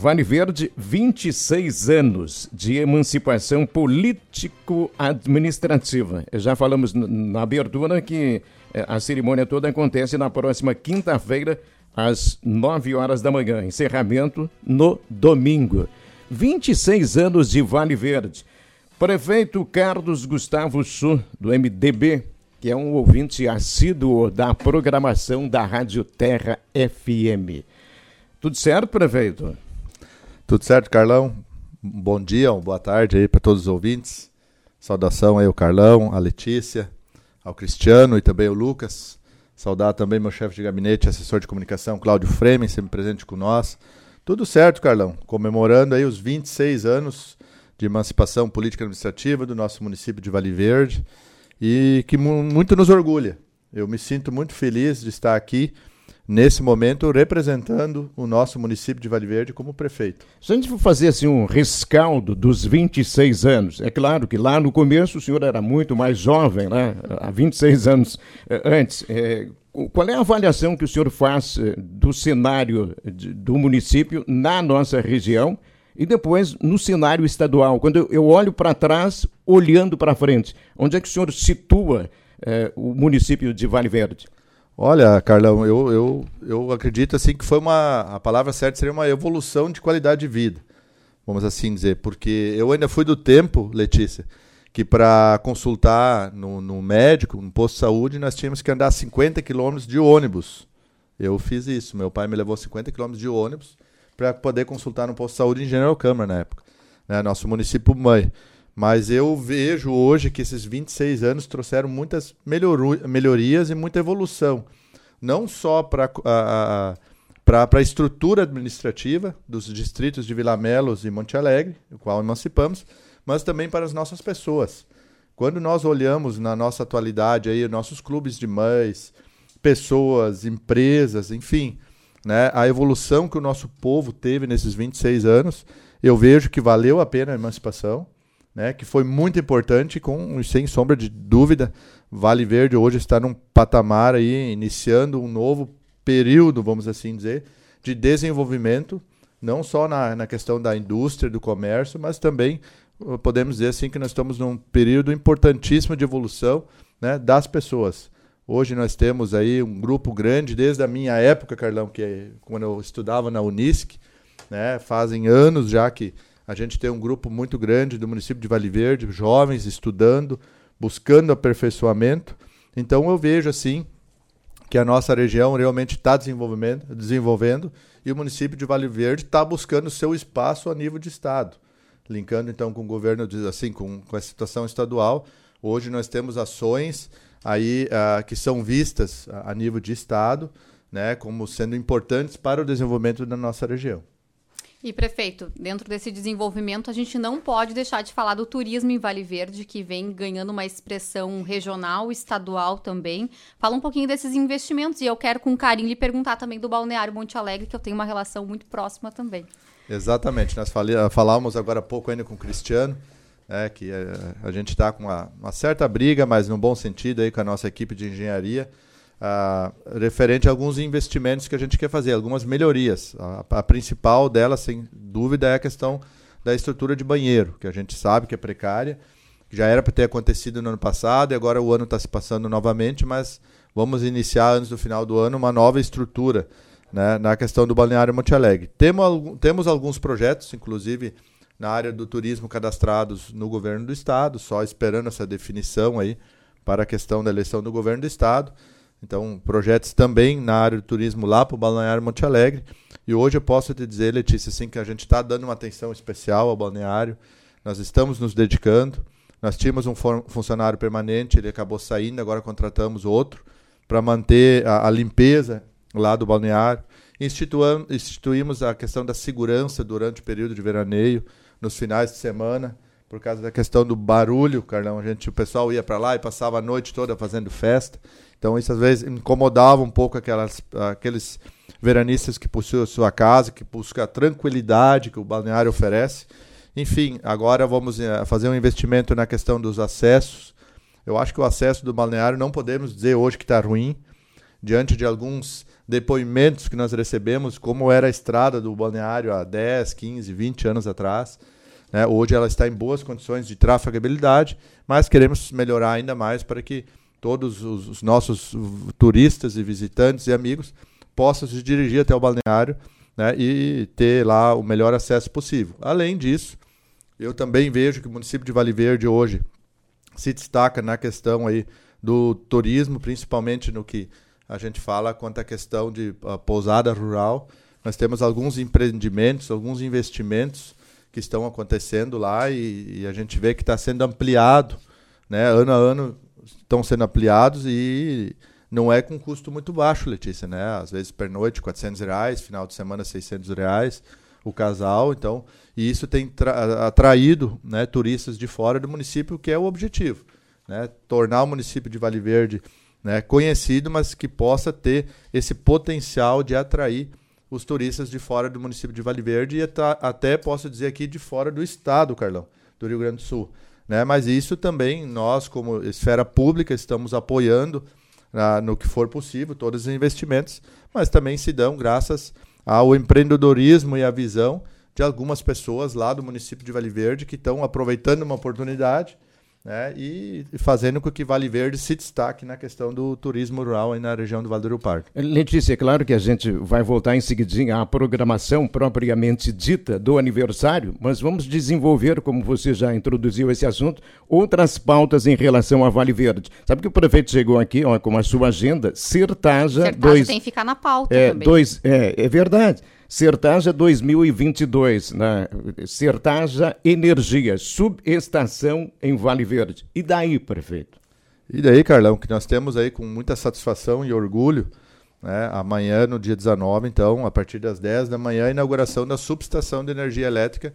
Vale Verde, 26 anos de emancipação político-administrativa. Já falamos na abertura que eh, a cerimônia toda acontece na próxima quinta-feira, às 9 horas da manhã. Encerramento no domingo. 26 anos de Vale Verde. Prefeito Carlos Gustavo Su, do MDB, que é um ouvinte assíduo da programação da Rádio Terra FM. Tudo certo, prefeito? Tudo certo, Carlão? bom dia, boa tarde aí para todos os ouvintes. Saudação aí ao Carlão, à Letícia, ao Cristiano e também ao Lucas. Saudar também meu chefe de gabinete, assessor de comunicação, Cláudio Fremen, sempre presente com nós. Tudo certo, Carlão. Comemorando aí os 26 anos de emancipação política administrativa do nosso município de Vale Verde e que muito nos orgulha. Eu me sinto muito feliz de estar aqui nesse momento representando o nosso município de Vale Verde como prefeito. Se a gente for fazer assim um rescaldo dos 26 anos, é claro que lá no começo o senhor era muito mais jovem, né? Há 26 anos eh, antes. É, qual é a avaliação que o senhor faz eh, do cenário do município na nossa região e depois no cenário estadual? Quando eu olho para trás, olhando para frente, onde é que o senhor situa eh, o município de Vale Verde? Olha, Carlão, eu, eu, eu acredito assim que foi uma. A palavra certa seria uma evolução de qualidade de vida. Vamos assim dizer. Porque eu ainda fui do tempo, Letícia, que para consultar no, no, médico, no posto de saúde, nós tínhamos que andar 50 quilômetros de ônibus. Eu fiz isso. Meu pai me levou 50 quilômetros de ônibus para poder consultar no posto de saúde em General Câmara na época. Né? Nosso município mãe. Mas eu vejo hoje que esses 26 anos trouxeram muitas melhorias e muita evolução. Não só para a, para a estrutura administrativa dos distritos de Vila Melos e Monte Alegre, o qual emancipamos, mas também para as nossas pessoas. Quando nós olhamos na nossa atualidade aí, nossos clubes de mães, pessoas, empresas, enfim, né, a evolução que o nosso povo teve nesses 26 anos, eu vejo que valeu a pena a emancipação, né, que foi muito importante, com sem sombra de dúvida, Vale Verde hoje está num patamar aí, iniciando um novo período, vamos assim dizer, de desenvolvimento, não só na, na questão da indústria, do comércio, mas também podemos dizer assim que nós estamos num período importantíssimo de evolução né, das pessoas. Hoje nós temos aí um grupo grande, desde a minha época, Carlão, que é quando eu estudava na Unisc, né, fazem anos já que a gente tem um grupo muito grande do município de Vale Verde, jovens estudando, buscando aperfeiçoamento. Então eu vejo assim que a nossa região realmente está desenvolvendo, desenvolvendo e o município de Vale Verde está buscando seu espaço a nível de estado linkando então com o governo, assim, com, com a situação estadual. Hoje nós temos ações aí uh, que são vistas a, nível de estado, né, como sendo importantes para o desenvolvimento da nossa região. E prefeito, dentro desse desenvolvimento, a gente não pode deixar de falar do turismo em Vale Verde, que vem ganhando uma expressão regional, estadual também. Fala um pouquinho desses investimentos e eu quero com carinho lhe perguntar também do Balneário Monte Alegre, que eu tenho uma relação muito próxima também. Exatamente. Nós falamos agora há pouco ainda com o Cristiano, né, que é, a gente está com uma, uma, certa briga, mas no bom sentido aí com a nossa equipe de engenharia, referente a alguns investimentos que a gente quer fazer, algumas melhorias. A, a principal delas, sem dúvida, é a questão da estrutura de banheiro, que a gente sabe que é precária, já era para ter acontecido no ano passado e agora o ano está se passando novamente, mas vamos iniciar antes do final do ano uma nova estrutura né, na questão do Balneário Monte Alegre. Temos, temos alguns projetos, inclusive na área do turismo cadastrados no governo do estado, só esperando essa definição aí para a questão da eleição do governo do estado. Então, projetos também na área do turismo lá para o Balneário Monte Alegre. E hoje eu posso te dizer, Letícia, assim, que a gente está dando uma atenção especial ao balneário. Nós estamos nos dedicando. Nós tínhamos um funcionário permanente, ele acabou saindo, agora contratamos outro para manter a, a limpeza lá do balneário. Instituímos a questão da segurança durante o período de veraneio, nos finais de semana, por causa da questão do barulho, Carlão. A gente, o pessoal ia para lá e passava a noite toda fazendo festa. Então isso às vezes incomodava um pouco aquelas, aqueles veranistas que possuem a sua casa, que buscam a tranquilidade que o balneário oferece. Enfim, agora vamos eh, fazer um investimento na questão dos acessos. Eu acho que o acesso do balneário não podemos dizer hoje que está ruim diante de alguns depoimentos que nós recebemos, como era a estrada do balneário há 10, 15, 20 anos atrás. Né? Hoje ela está em boas condições de trafegabilidade, mas queremos melhorar ainda mais para que todos os, os nossos turistas e visitantes e amigos possam se dirigir até o balneário né? e ter lá o melhor acesso possível. Além disso, eu também vejo que o município de Vale Verde hoje se destaca na questão aí do turismo, principalmente no que a gente fala quanto à questão de uh, pousada rural. Nós temos alguns empreendimentos, alguns investimentos que estão acontecendo lá e, e a gente vê que está sendo ampliado, né? Ano a ano estão sendo ampliados e não é com custo muito baixo, Letícia, né? Às vezes per noite 400 reais, final de semana 600 reais o casal, então e isso tem atraído né, turistas de fora do município, que é o objetivo, né? Tornar o município de Vale Verde né, conhecido, mas que possa ter esse potencial de atrair os turistas de fora do município de Vale Verde e até posso dizer aqui de fora do estado, Carlão, do Rio Grande do Sul. Né? Mas isso também nós, como esfera pública, estamos apoiando ah, no que for possível todos os investimentos, mas também se dão graças ao empreendedorismo e à visão de algumas pessoas lá do município de Vale Verde que estão aproveitando uma oportunidade né, e fazendo com que Vale Verde se destaque na questão do turismo rural aí na região do Vale do Rio Parque. Letícia, é claro que a gente vai voltar em seguidinho à programação propriamente dita do aniversário, mas vamos desenvolver, como você já introduziu esse assunto, outras pautas em relação a Vale Verde. Sabe que o prefeito chegou aqui ó, com a sua agenda, Sertaja... Sertaja dois, tem que ficar na pauta é, também. Dois, é, é verdade. Sertaja 2022, né? Sertaja Energia, subestação em Vale Verde. E daí, prefeito? E daí, Carlão, que nós temos aí com muita satisfação e orgulho, né? amanhã, no dia 19, então, a partir das 10 da manhã, a inauguração da subestação de energia elétrica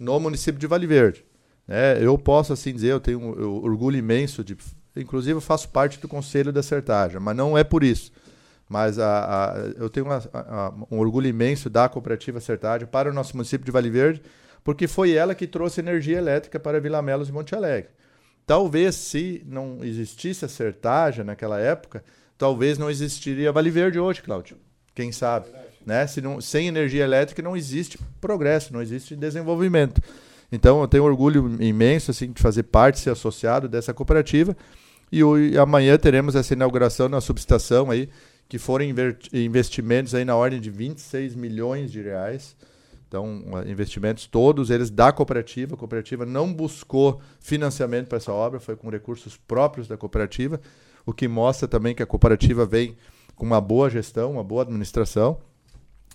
no município de Vale Verde. É, eu posso assim dizer, eu tenho um orgulho imenso de. Inclusive, eu faço parte do conselho da Sertaja, mas não é por isso. Mas a, a, eu tenho uma, a, um orgulho imenso da cooperativa Sertade para o nosso município de Vale Verde, porque foi ela que trouxe energia elétrica para Vila Melos e Monte Alegre. Talvez se não existisse a Sertaja naquela época, talvez não existiria Vale Verde hoje, Cláudio. Quem sabe? Né? Se não, sem energia elétrica não existe progresso, não existe desenvolvimento. Então eu tenho orgulho imenso assim, de fazer parte, ser associado dessa cooperativa. E, e amanhã teremos essa inauguração na subestação aí, que foram investimentos aí na ordem de 26 milhões de reais. Então, investimentos todos eles da cooperativa. A cooperativa não buscou financiamento para essa obra, foi com recursos próprios da cooperativa, o que mostra também que a cooperativa vem com uma boa gestão, uma boa administração.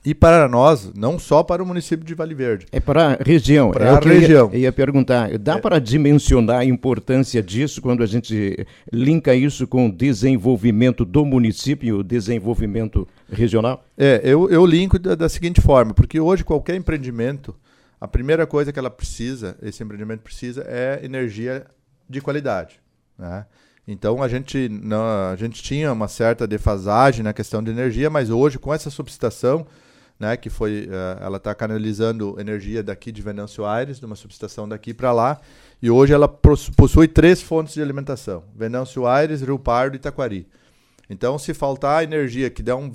E para nós, não só para o município de Vale Verde. É para a região. Para é a região. Eu ia, ia, perguntar, dá é. para dimensionar a importância disso quando a gente linka isso com o desenvolvimento do município, o desenvolvimento regional? É, eu, eu linko da, da seguinte forma, porque hoje qualquer empreendimento, a primeira coisa que ela precisa, esse empreendimento precisa, é energia de qualidade. Né? Então a gente, não, a gente tinha uma certa defasagem na questão de energia, mas hoje com essa subestação né, que foi, uh, ela está canalizando energia daqui de Venâncio Aires, de uma subestação daqui para lá, e hoje ela possui três fontes de alimentação: Venâncio Aires, Rio Pardo e Taquari. Então, se faltar energia que dá um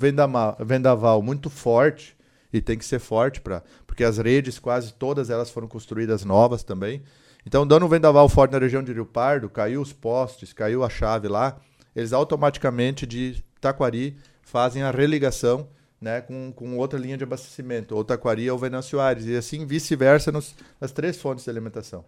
vendaval muito forte, e tem que ser forte para, porque as redes quase todas elas foram construídas novas também. Então, dando um vendaval forte na região de Rio Pardo, caiu os postes, caiu a chave lá, eles automaticamente de Taquari fazem a religação né, com, com outra linha de abastecimento, ou Taquari ou Venâncio Aires, e assim vice-versa nas três fontes de alimentação.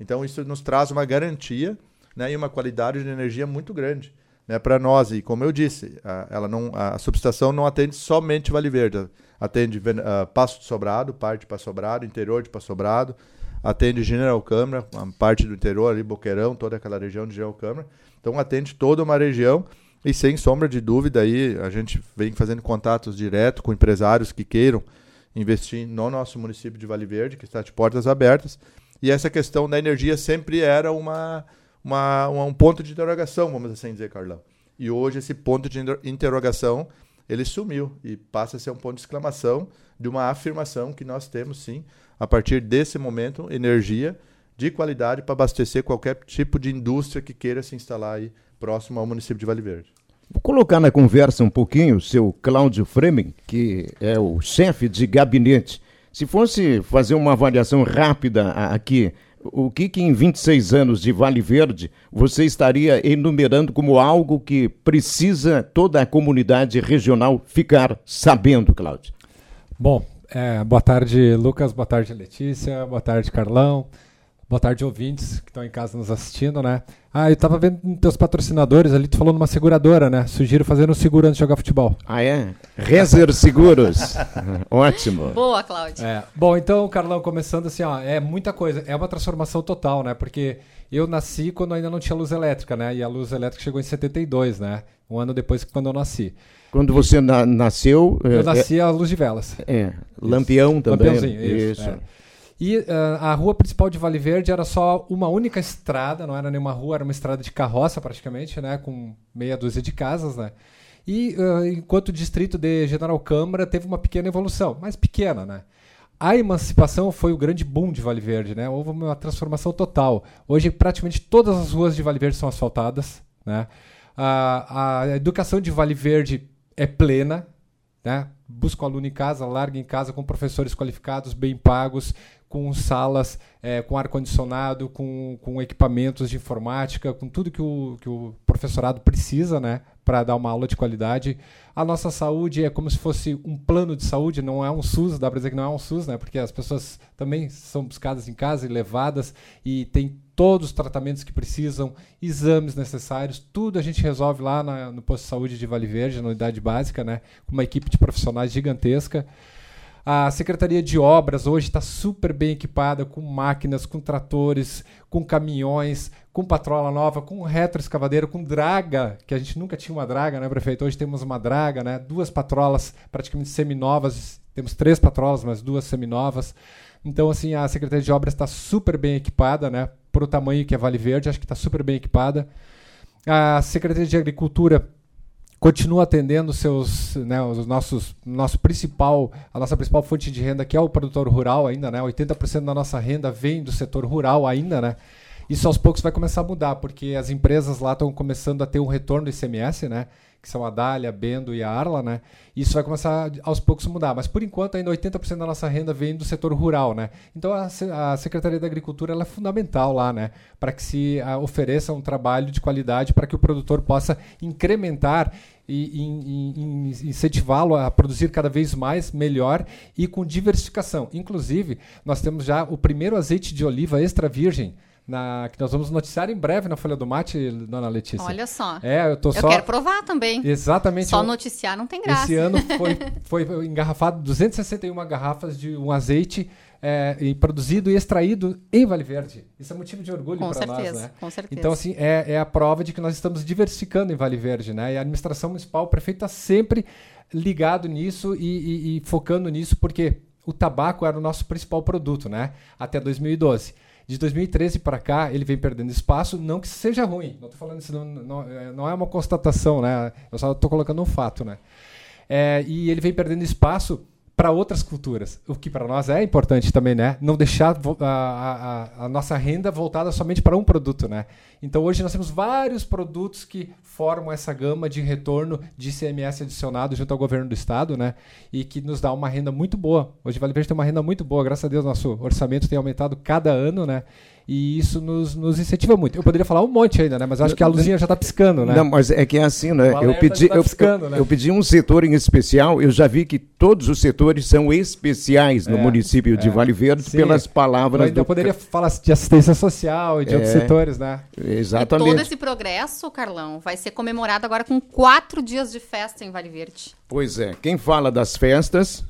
Então isso nos traz uma garantia né, e uma qualidade de energia muito grande né, para nós. E como eu disse, a, ela não, a subestação não atende somente Vale Verde, atende uh, Passo de Sobrado, parte de Passo Sobrado, interior de Passo Sobrado, atende General Câmara, parte do interior ali, Boqueirão, toda aquela região de General Câmara. Então atende toda uma região e sem sombra de dúvida aí, a gente vem fazendo contatos direto com empresários que queiram investir no nosso município de Vale Verde, que está de portas abertas. E essa questão da energia sempre era uma, uma, um ponto de interrogação, vamos assim dizer, Carlão. E hoje esse ponto de interrogação ele sumiu e passa a ser um ponto de exclamação de uma afirmação que nós temos sim, a partir desse momento, energia de qualidade para abastecer qualquer tipo de indústria que queira se instalar aí próximo ao município de Vale Verde. Vou colocar na conversa um pouquinho o seu Cláudio Fremen, que é o chefe de gabinete. Se fosse fazer uma avaliação rápida aqui, o que, que em 26 anos de Vale Verde você estaria enumerando como algo que precisa toda a comunidade regional ficar sabendo, Cláudio? Bom, é, boa tarde, Lucas, boa tarde, Letícia, boa tarde, Carlão. Boa tarde, ouvintes que estão em casa nos assistindo, né? Ah, eu estava vendo teus patrocinadores ali, tu falou numa seguradora, né? Sugiro fazer um seguro antes de jogar futebol. Ah, é? Rezer Seguros. Ótimo. Boa, Cláudio. É. Bom, então, Carlão, começando assim, ó, é muita coisa. É uma transformação total, né? Porque eu nasci quando ainda não tinha luz elétrica, né? E a luz elétrica chegou em 72, né? Um ano depois que quando eu nasci. Quando você na nasceu... Eu é, nasci é, à luz de velas. É, lampião também. Lampiãozinho, isso. isso. É. E uh, a rua principal de Vale Verde era só uma única estrada, não era nenhuma rua, era uma estrada de carroça praticamente, né, com meia dúzia de casas, né. E uh, enquanto o distrito de General Câmara teve uma pequena evolução, mas pequena, né. A emancipação foi o grande boom de Vale Verde, né? Houve uma transformação total. Hoje praticamente todas as ruas de Vale Verde são asfaltadas, né? A, a educação de Vale Verde é plena, né? Busca o aluno em casa, larga em casa com professores qualificados, bem pagos, com salas é, com ar-condicionado, com, com equipamentos de informática, com tudo que o, que o professorado precisa né, para dar uma aula de qualidade. A nossa saúde é como se fosse um plano de saúde, não é um SUS, dá para dizer que não é um SUS, né, porque as pessoas também são buscadas em casa e levadas e tem todos os tratamentos que precisam, exames necessários, tudo a gente resolve lá na, no posto de saúde de Vale Verde, na unidade básica, né, com uma equipe de profissionais gigantesca. A Secretaria de Obras hoje está super bem equipada com máquinas, com tratores, com caminhões, com patrola nova, com retroescavadeira, com draga, que a gente nunca tinha uma draga, né, prefeito? Hoje temos uma draga, né? Duas patrolas praticamente seminovas, temos três patrolas, mas duas seminovas. Então, assim, a Secretaria de Obras está super bem equipada, né? Por o tamanho que é Vale Verde, acho que está super bem equipada. A Secretaria de Agricultura continua atendendo seus, né, os nossos, nosso principal, a nossa principal fonte de renda, que é o produtor rural ainda, né? 80% da nossa renda vem do setor rural ainda, né? Isso aos poucos vai começar a mudar, porque as empresas lá estão começando a ter um retorno do ICMS, né? Que são a Dália, Bendo e a Arla, né? Isso vai começar aos poucos a mudar, mas por enquanto ainda 80% da nossa renda vem do setor rural, né? Então a, a Secretaria da Agricultura é fundamental lá, né? Para que se a, ofereça um trabalho de qualidade para que o produtor possa incrementar e, e, e incentivá-lo a produzir cada vez mais, melhor e com diversificação. Inclusive, nós temos já o primeiro azeite de oliva extra virgem na, que nós vamos noticiar em breve na Folha do Mate, dona Letícia. Olha só. É, eu tô eu só. quero provar também. Exatamente. Só noticiar não tem graça. Esse ano foi, foi engarrafado 261 garrafas de um azeite é, e produzido e extraído em Vale Verde. Isso é motivo de orgulho para nós, né? Com certeza. Então, assim, é, é a prova de que nós estamos diversificando em Vale Verde, né? E a administração municipal, o prefeito está sempre ligado nisso e, e, e focando nisso, porque o tabaco era o nosso principal produto, né? Até 2012. De 2013 para cá, ele vem perdendo espaço, não que seja ruim. Não estou falando isso, não, não, é, não, é uma constatação, né? Eu só estou colocando um fato, né? É, e ele vem perdendo espaço para outras culturas, o que para nós é importante também, né? Não deixar a, a, a, nossa renda voltada somente para um produto, né? Então hoje nós temos vários produtos que formam essa gama de retorno de ICMS adicionado junto ao governo do estado, né? E que nos dá uma renda muito boa. Hoje Vale Verde tem uma renda muito boa, graças a Deus nosso orçamento tem aumentado cada ano, né? E isso nos, nos incentiva muito. Eu poderia falar um monte ainda, né? Mas acho que a luzinha já está piscando, né? Não, mas é que é assim, né? Eu pedi, tá piscando, eu, né? eu, pedi um setor em especial, eu já vi que todos os setores são especiais no é, município é, de Vale Verde sim. pelas palavras. Eu poderia falar de assistência social e de é, outros setores, né? Exatamente. E todo esse progresso, Carlão, vai ser comemorado agora com quatro dias de festa em Vale Verde. Pois é. Quem fala das festas?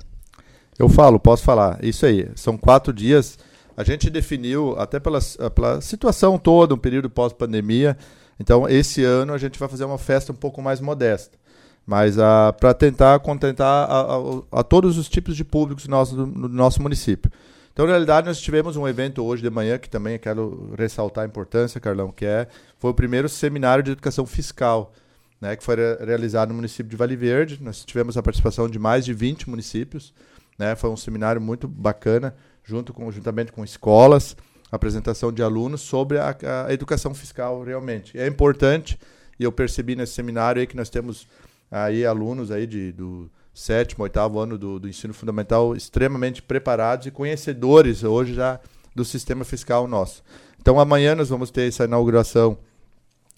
Eu falo, posso falar. Isso aí. São quatro dias a gente definiu, até pela, pela situação toda, um período pós-pandemia, então esse ano a gente vai fazer uma festa um pouco mais modesta. Mas uh, para tentar contentar a, a, a, todos os tipos de públicos nosso, no nosso município. Então, na realidade, nós tivemos um evento hoje de manhã, que também quero ressaltar a importância, Carlão, que é, foi o primeiro seminário de educação fiscal, né, que foi realizado no município de Vale Verde. Nós tivemos a participação de mais de 20 municípios. Né, foi um seminário muito bacana junto com, juntamente com escolas, apresentação de alunos sobre a, a educação fiscal realmente. É importante e eu percebi nesse seminário aí que nós temos aí alunos aí de, do sétimo, oitavo ano do, do ensino fundamental extremamente preparados e conhecedores hoje já do sistema fiscal nosso. Então amanhã nós vamos ter essa inauguração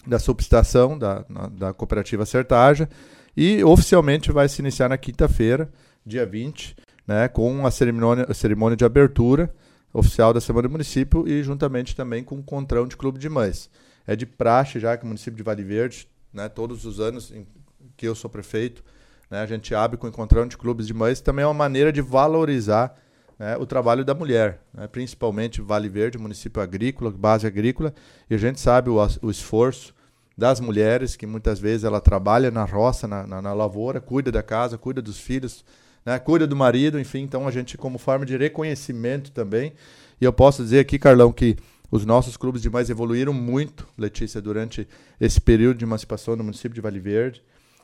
da subestação da, da cooperativa Sertaja e oficialmente vai se iniciar na quinta-feira, dia 20, né, com a cerimônia, a cerimônia de abertura oficial da Semana do Município e juntamente também com o encontrão de clube de mães. É de praxe já que o município de Vale Verde, né, todos os anos em que eu sou prefeito, né, a gente abre com o encontrão de clubes de mães, também é uma maneira de valorizar né, o trabalho da mulher, né, principalmente Vale Verde, município agrícola, base agrícola, e a gente sabe o, o esforço das mulheres, que muitas vezes ela trabalha na roça, na, na, na lavoura, cuida da casa, cuida dos filhos, né, cuida do marido, enfim, então a gente, como forma de reconhecimento também, e eu posso dizer aqui, Carlão, que os nossos clubes de mais evoluíram muito, Letícia, durante esse período de emancipação no município de Vale Verde.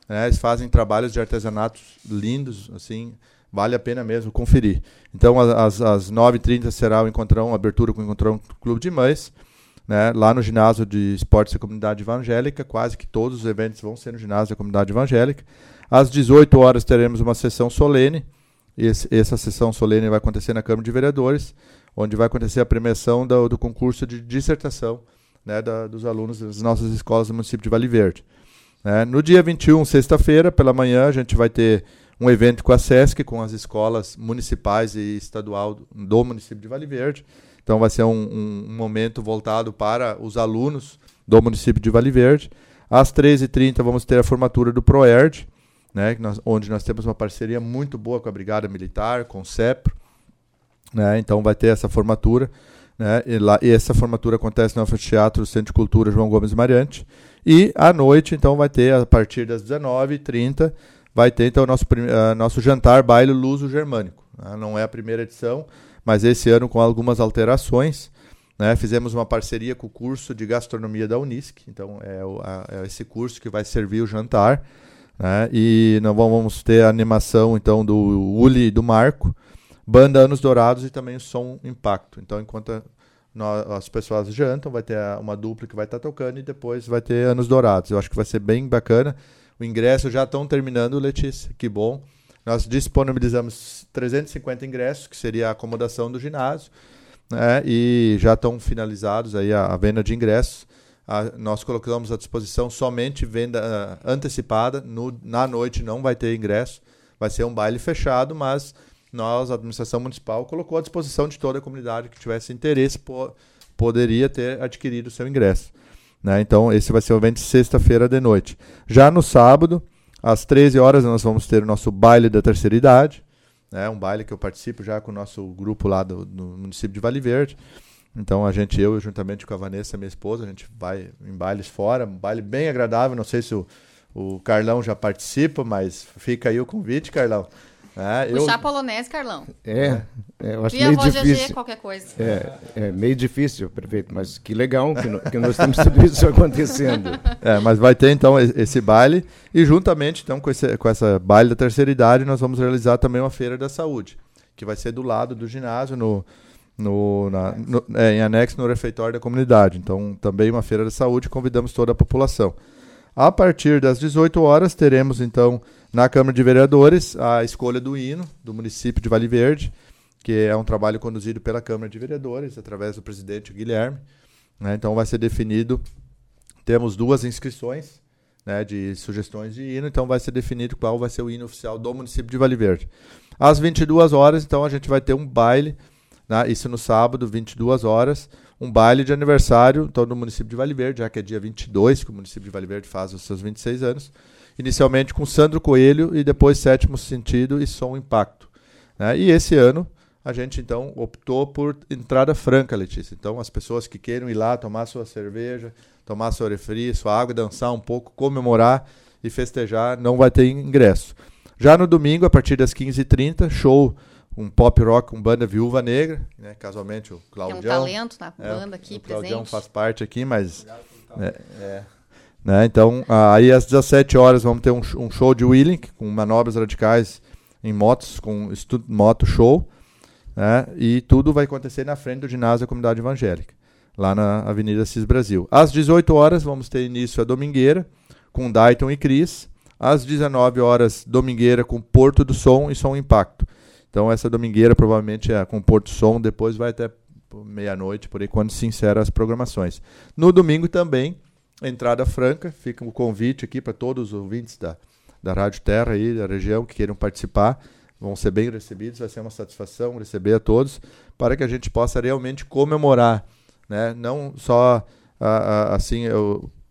Né, eles fazem trabalhos de artesanatos lindos, assim, vale a pena mesmo conferir. Então, às, às 9h30 será o encontrão, abertura com o encontrão Clube de Mães, né, lá no ginásio de esportes da comunidade evangélica, quase que todos os eventos vão ser no ginásio da comunidade evangélica. Às 18 horas teremos uma sessão solene. Esse, essa sessão solene vai acontecer na Câmara de Vereadores, onde vai acontecer a premiação do, do concurso de dissertação né, da, dos alunos das nossas escolas do município de Vale Verde. É, no dia 21, sexta-feira, pela manhã, a gente vai ter um evento com a SESC, com as escolas municipais e estadual do município de Vale Verde. Então vai ser um, um, um momento voltado para os alunos do município de Vale Verde. Às 13h30 vamos ter a formatura do ProERD, né, nós, onde nós temos uma parceria muito boa com a Brigada Militar, com o CEPRO. Né, então vai ter essa formatura. Né, e, lá, e essa formatura acontece no Anfiteatro Centro de Cultura João Gomes Mariante. E à noite, então, vai ter, a partir das 19h30, vai ter então nosso, uh, nosso jantar baile luso germânico. Né, não é a primeira edição, mas esse ano com algumas alterações. Né, fizemos uma parceria com o curso de gastronomia da Unisc, então é, o, a, é esse curso que vai servir o jantar. Né? E nós vamos ter a animação então do Uli e do Marco, banda Anos Dourados e também o som Impacto. Então, enquanto nós, as pessoas jantam, vai ter uma dupla que vai estar tá tocando e depois vai ter Anos Dourados. Eu acho que vai ser bem bacana. O ingresso já estão terminando, Letícia, que bom. Nós disponibilizamos 350 ingressos, que seria a acomodação do ginásio, né? e já estão finalizados aí a, a venda de ingressos. A, nós colocamos à disposição somente venda uh, antecipada. No, na noite não vai ter ingresso, vai ser um baile fechado, mas nós, a administração municipal, colocou à disposição de toda a comunidade que tivesse interesse, po poderia ter adquirido o seu ingresso. Né? Então, esse vai ser o evento sexta-feira de noite. Já no sábado, às 13 horas, nós vamos ter o nosso baile da terceira idade. Né? Um baile que eu participo já com o nosso grupo lá do, do município de Vale Verde. Então a gente, eu juntamente com a Vanessa, minha esposa, a gente vai em bailes fora, um baile bem agradável. Não sei se o, o Carlão já participa, mas fica aí o convite, Carlão. É, Puxar eu... polonês, Carlão. É, é eu acho meio difícil. GG, qualquer coisa. É, é meio difícil, prefeito, mas que legal que, no, que nós temos tudo isso acontecendo. É, mas vai ter então esse baile e juntamente então com, esse, com essa baile da terceira idade nós vamos realizar também uma feira da saúde, que vai ser do lado do ginásio, no, no, na, no, é, em anexo no refeitório da comunidade. Então, também uma feira da saúde, convidamos toda a população. A partir das 18 horas, teremos então na Câmara de Vereadores a escolha do hino do município de Vale Verde, que é um trabalho conduzido pela Câmara de Vereadores, através do presidente Guilherme. Né? Então, vai ser definido. Temos duas inscrições né, de sugestões de hino, então vai ser definido qual vai ser o hino oficial do município de Vale Verde. Às 22 horas, então, a gente vai ter um baile né? Isso no sábado, 22 horas, um baile de aniversário então, no município de Vale Verde, já que é dia 22 que o município de Vale Verde faz os seus 26 anos. Inicialmente com Sandro Coelho e depois Sétimo Sentido e Som Impacto. Né? E esse ano a gente então optou por entrada franca, Letícia. Então as pessoas que queiram ir lá tomar sua cerveja, tomar sua refri, sua água, dançar um pouco, comemorar e festejar, não vai ter ingresso. Já no domingo, a partir das 15h30, show um pop rock, um banda Viúva Negra, né? Casualmente o Claudião. Tem um talento na é, banda aqui o presente. O Claudião faz parte aqui, mas... Né, é, né? Então, aí às 17 horas vamos ter um, show de wheeling, com manobras radicais em motos, com moto show, né? E tudo vai acontecer na frente do ginásio da comunidade evangélica, lá na Avenida Cis Brasil. Às 18 horas vamos ter início a domingueira, com Dayton e Cris. Às 19 horas, domingueira com Porto do Som e Som Impacto. Então essa domingueira provavelmente é com Porto Som, depois vai até meia-noite, por aí, quando se encerram as programações. No domingo também, entrada franca, fica o convite aqui para todos os ouvintes da, da Rádio Terra aí, da região, que queiram participar. Vão ser bem recebidos, vai ser uma satisfação receber a todos, para que a gente possa realmente comemorar, né? não só a, a, assim,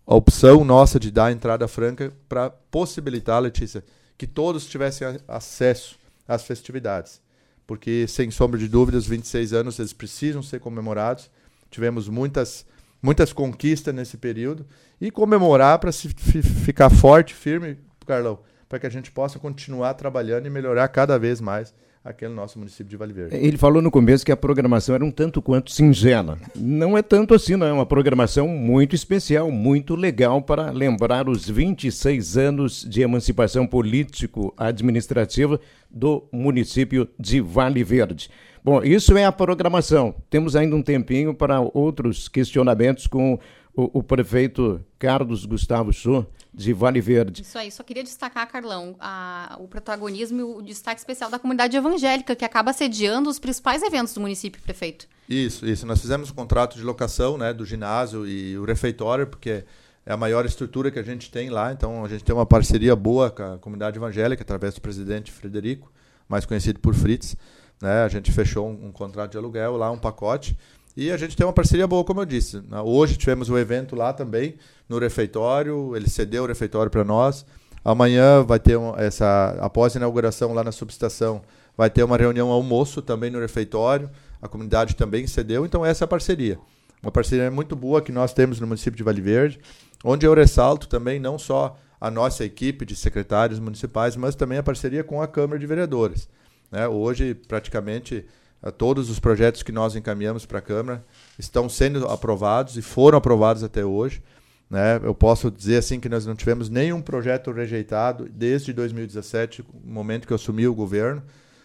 a opção nossa de dar a entrada franca para possibilitar, Letícia, que todos tivessem acesso às festividades. Porque, sem sombra de dúvidas, 26 anos eles precisam ser comemorados. Tivemos muitas, muitas conquistas nesse período. E comemorar para ficar forte, firme, Carlão, para que a gente possa continuar trabalhando e melhorar cada vez mais aqui no nosso município de Vale Verde. Ele falou no começo que a programação era um tanto quanto singela. Não é tanto assim, não é uma programação muito especial, muito legal para lembrar os 26 anos de emancipação político-administrativa do município de Vale Verde. Bom, isso é a programação. Temos ainda um tempinho para outros questionamentos com o, o prefeito Carlos Gustavo Sô, de Vale Verde. Isso aí, só queria destacar, Carlão, a, o protagonismo e o destaque especial da comunidade evangélica, que acaba sediando os principais eventos do município, prefeito. Isso, isso. Nós fizemos um contrato de locação né, do ginásio e o refeitório, porque é a maior estrutura que a gente tem lá, então a gente tem uma parceria boa com a comunidade evangélica, através do presidente Frederico, mais conhecido por Fritz. Né, a gente fechou um, um contrato de aluguel lá, um pacote, e a gente tem uma parceria boa, como eu disse. Hoje tivemos o um evento lá também, no refeitório, ele cedeu o refeitório para nós. Amanhã vai ter essa após a inauguração lá na subestação, vai ter uma reunião almoço também no refeitório. A comunidade também cedeu, então essa é a parceria. Uma parceria muito boa que nós temos no município de Vale Verde, onde eu ressalto também não só a nossa equipe de secretários municipais, mas também a parceria com a Câmara de Vereadores. Né? Hoje, praticamente, todos os projetos que nós encaminhamos para a Câmara estão sendo aprovados e foram aprovados até hoje. Né? Eu posso dizer assim que nós não tivemos nenhum projeto rejeitado desde 2017, o momento que eu assumi o governo,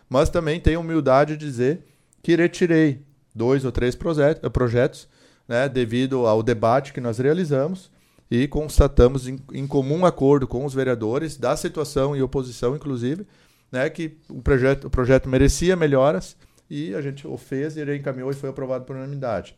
mas também tenho humildade de dizer que retirei dois ou três projetos né, devido ao debate que nós realizamos e constatamos em, em, comum acordo com os vereadores da situação e oposição, inclusive, né, que o projeto, o projeto merecia melhoras e a gente o fez e ele encaminhou e foi aprovado por unanimidade.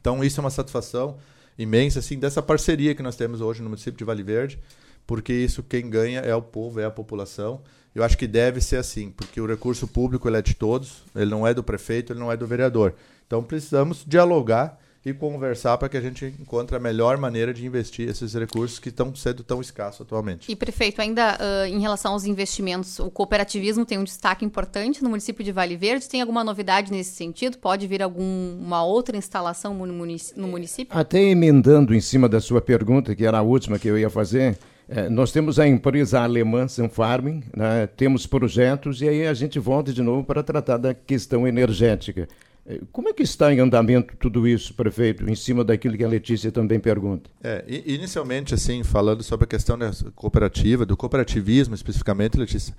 Então isso é uma satisfação imensa assim dessa parceria que nós temos hoje no município de Vale Verde, porque isso quem ganha é o povo, é a população. Eu acho que deve ser assim, porque o recurso público ele é de todos, ele não é do prefeito, ele não é do vereador. Então precisamos dialogar e conversar para que a gente encontre a melhor maneira de investir esses recursos que estão sendo tão escassos atualmente. E prefeito, ainda uh, em relação aos investimentos, o cooperativismo tem um destaque importante no município de Vale Verde. Tem alguma novidade nesse sentido? Pode vir alguma outra instalação no município? Até emendando em cima da sua pergunta, que era a última que eu ia fazer, é, nós temos a empresa alemã Sunfarming, né, temos projetos e aí a gente volta de novo para tratar da questão energética. É, como é que está em andamento tudo isso, prefeito, em cima daquilo que a Letícia também pergunta? É, inicialmente, assim, falando sobre a questão da cooperativa, do cooperativismo especificamente, Letícia,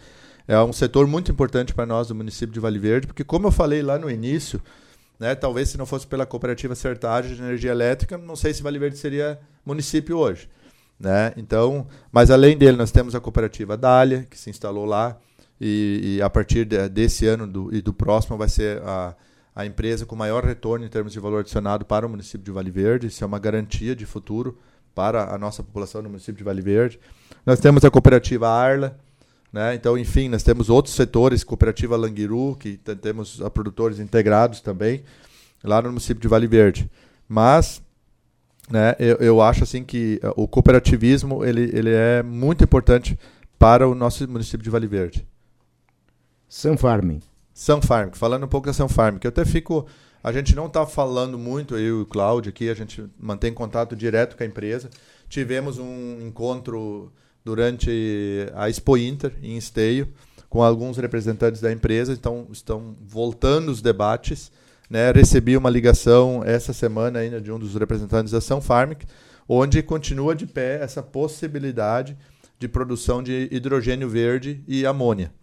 é um setor muito importante para nós do município de Vale Verde, porque como eu falei lá no início, né, talvez se não fosse pela cooperativa Sertagem de Energia Elétrica, não sei se Vale Verde seria município hoje. Né? Então, mas além dele, nós temos a cooperativa Dália, que se instalou lá, e, e a partir de, desse ano do, e do próximo vai ser a a empresa com maior retorno em termos de valor adicionado para o município de Vale Verde. Isso é uma garantia de futuro para a nossa população no município de Vale Verde. Nós temos a cooperativa Arla, né? Então, enfim, nós temos outros setores, cooperativa Languiru, que temos a produtores integrados também lá no município de Vale Verde. Mas né, eu, eu acho assim que eh, o cooperativismo ele, ele é muito importante para o nosso município de Vale Verde. Sunfarming. Sunfarm, falando um pouco da Sunfarm, que eu até fico. A gente não está falando muito, eu e o Cláudio aqui, a gente mantém contato direto com a empresa. Tivemos um encontro durante a Expo Inter, em Esteio, com alguns representantes da empresa, então estão voltando os debates. Né? Recebi uma ligação essa semana ainda de um dos representantes da Sunfarm, onde continua de pé essa possibilidade de produção de hidrogênio verde e amônia.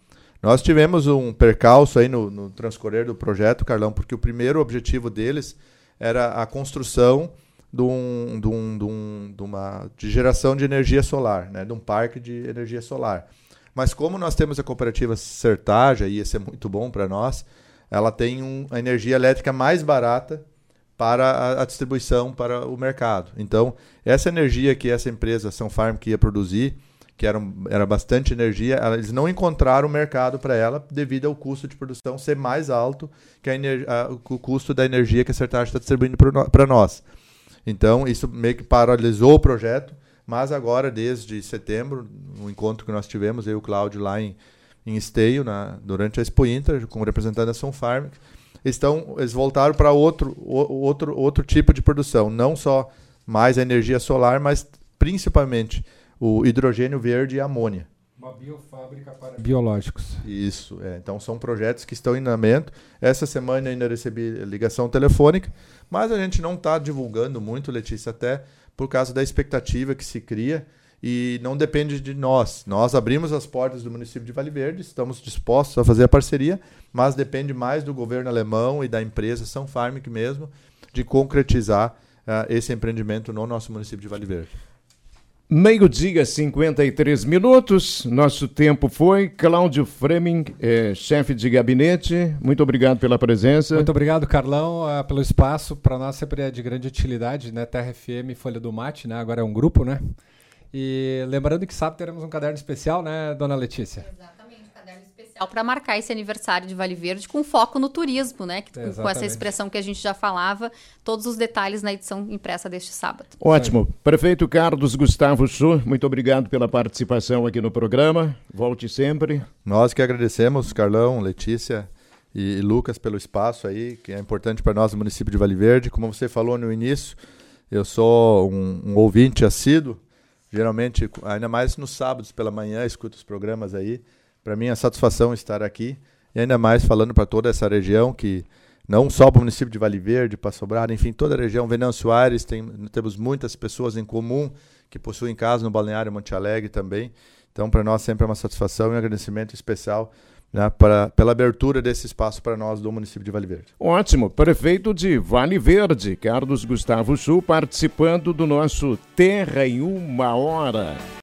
Nós tivemos um percalço aí no, no transcorrer do projeto, Carlão, porque o primeiro objetivo deles era a construção de, um, de, um, de, um, de uma de geração de energia solar, né? de um parque de energia solar. Mas como nós temos a cooperativa Sertaja, e isso é muito bom para nós, ela tem um, a energia elétrica mais barata para a, a, distribuição para o mercado. Então, essa energia que essa empresa São Farm que ia produzir, que era, era bastante energia, eles não encontraram mercado para ela devido ao custo de produção ser mais alto que a, a, o custo da energia que a Sertage está distribuindo para nós. Então, isso meio que paralisou o projeto, mas agora, desde setembro, no encontro que nós tivemos, eu e o Cláudio lá em, em Esteio, na, durante a Expo Inter, com o representante da São Farm, estão, eles voltaram para outro, outro, outro tipo de produção, não só mais a energia solar, mas principalmente o hidrogênio verde e a amônia. Uma biofábrica para biológicos. Isso, é. então são projetos que estão em andamento. Essa semana ainda recebi ligação telefônica, mas a gente não está divulgando muito, Letícia, até por causa da expectativa que se cria e não depende de nós. Nós abrimos as portas do município de Vale Verde, estamos dispostos a fazer a parceria, mas depende mais do governo alemão e da empresa São Farmic mesmo de concretizar uh, esse empreendimento no nosso município de Vale Verde. Meio-dia, 53 minutos. Nosso tempo foi. Cláudio Freming, é, chefe de gabinete, muito obrigado pela presença. Muito obrigado, Carlão, uh, pelo espaço. Para nós sempre é de grande utilidade, né? Terra FM Folha do Mate, né? Agora é um grupo, né? E lembrando que sábado teremos um caderno especial, né, dona Letícia? Exato para marcar esse aniversário de Vale Verde com foco no turismo, né? Que, com essa expressão que a gente já falava, todos os detalhes na edição impressa deste sábado. Ótimo. Prefeito Carlos Gustavo Su, muito obrigado pela participação aqui no programa. Volte sempre. Nós que agradecemos, Carlão, Letícia e Lucas, pelo espaço aí, que é importante para nós no município de Vale Verde. Como você falou no início, eu sou um, um ouvinte assíduo. Geralmente, ainda mais nos sábados pela manhã, escuto os programas aí. Para mim é satisfação estar aqui e ainda mais falando para toda essa região que não só para o município de Vale Verde, para Sobrado, enfim, toda a região, Venâncio Aires, tem, temos muitas pessoas em comum que possuem casa no Balneário Monte Alegre também. Então, para nós sempre é uma satisfação e um agradecimento especial né, para, pela abertura desse espaço para nós do município de Vale Verde. Ótimo. Prefeito de Vale Verde, Carlos Gustavo Sul, participando do nosso Terra em Uma Hora.